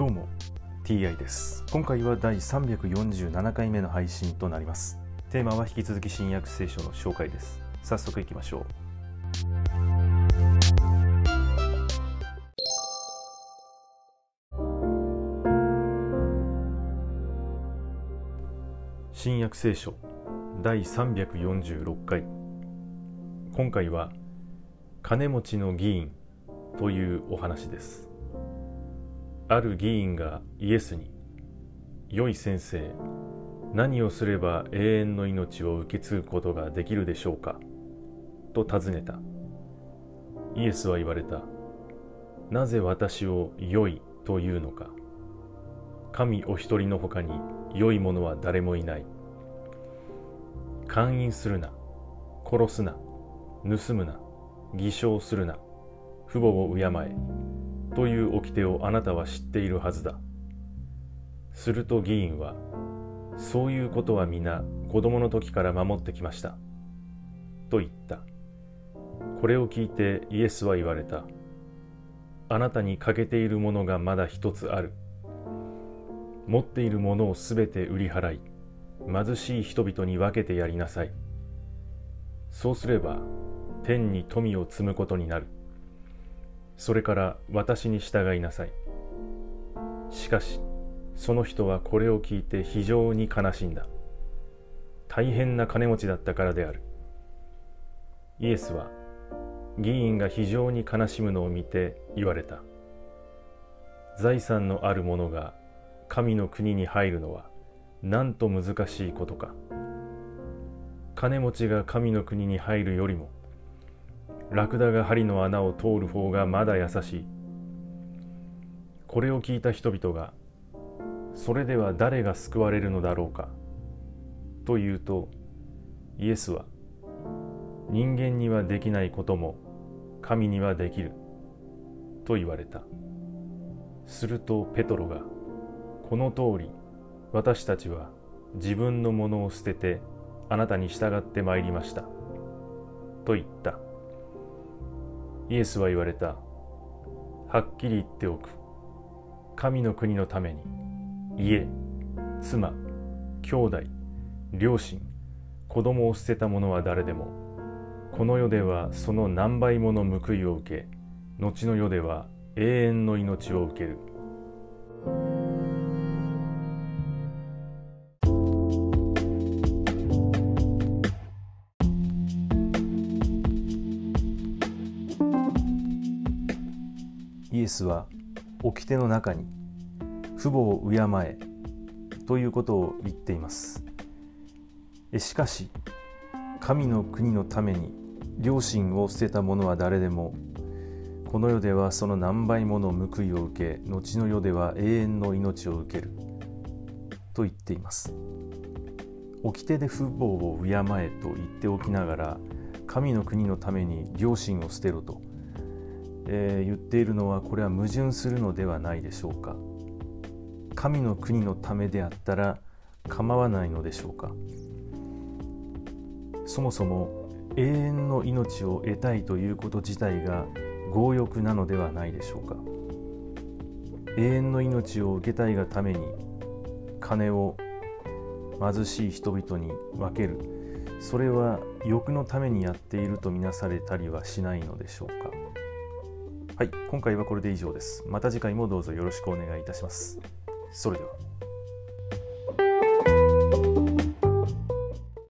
どうも TI です。今回は第347回目の配信となります。テーマは引き続き新約聖書の紹介です。早速いきましょう。新約聖書第346回。今回は金持ちの議員というお話です。ある議員がイエスに「良い先生何をすれば永遠の命を受け継ぐことができるでしょうか?」と尋ねた。イエスは言われた「なぜ私を良いというのか。神お一人のほかに良いものは誰もいない。勧誘するな。殺すな。盗むな。偽証するな。父母を敬え。という掟をあなたは知っているはずだ。すると議員はそういうことは皆子供の時から守ってきました。と言った。これを聞いてイエスは言われた。あなたに欠けているものがまだ一つある。持っているものをすべて売り払い貧しい人々に分けてやりなさい。そうすれば天に富を積むことになる。それから私に従いなさい。しかしその人はこれを聞いて非常に悲しんだ。大変な金持ちだったからである。イエスは議員が非常に悲しむのを見て言われた。財産のある者が神の国に入るのはなんと難しいことか。金持ちが神の国に入るよりもラクダが針の穴を通る方がまだ優しい。これを聞いた人々がそれでは誰が救われるのだろうかと言うとイエスは人間にはできないことも神にはできると言われた。するとペトロがこの通り私たちは自分のものを捨ててあなたに従ってまいりましたと言った。イエスは言われた。はっきり言っておく。神の国のために。家妻兄弟両親子供を捨てた者は誰でも。この世ではその何倍もの報いを受け後の世では永遠の命を受ける。イエスは掟の中に父母を敬えということを言っています。しかし神の国のために両親を捨てた者は誰でもこの世ではその何倍もの報いを受け後の世では永遠の命を受けると言っています。掟で父母を敬えと言っておきながら神の国のために両親を捨てろとえー、言っているのはこれは矛盾するのではないでしょうか。神の国のためであったら構わないのでしょうか。そもそも永遠の命を得たいということ自体が強欲なのではないでしょうか。永遠の命を受けたいがために金を貧しい人々に分ける。それは欲のためにやっているとみなされたりはしないのでしょうか。はい、今回はこれで以上です。また次回もどうぞよろしくお願いいたします。それでは。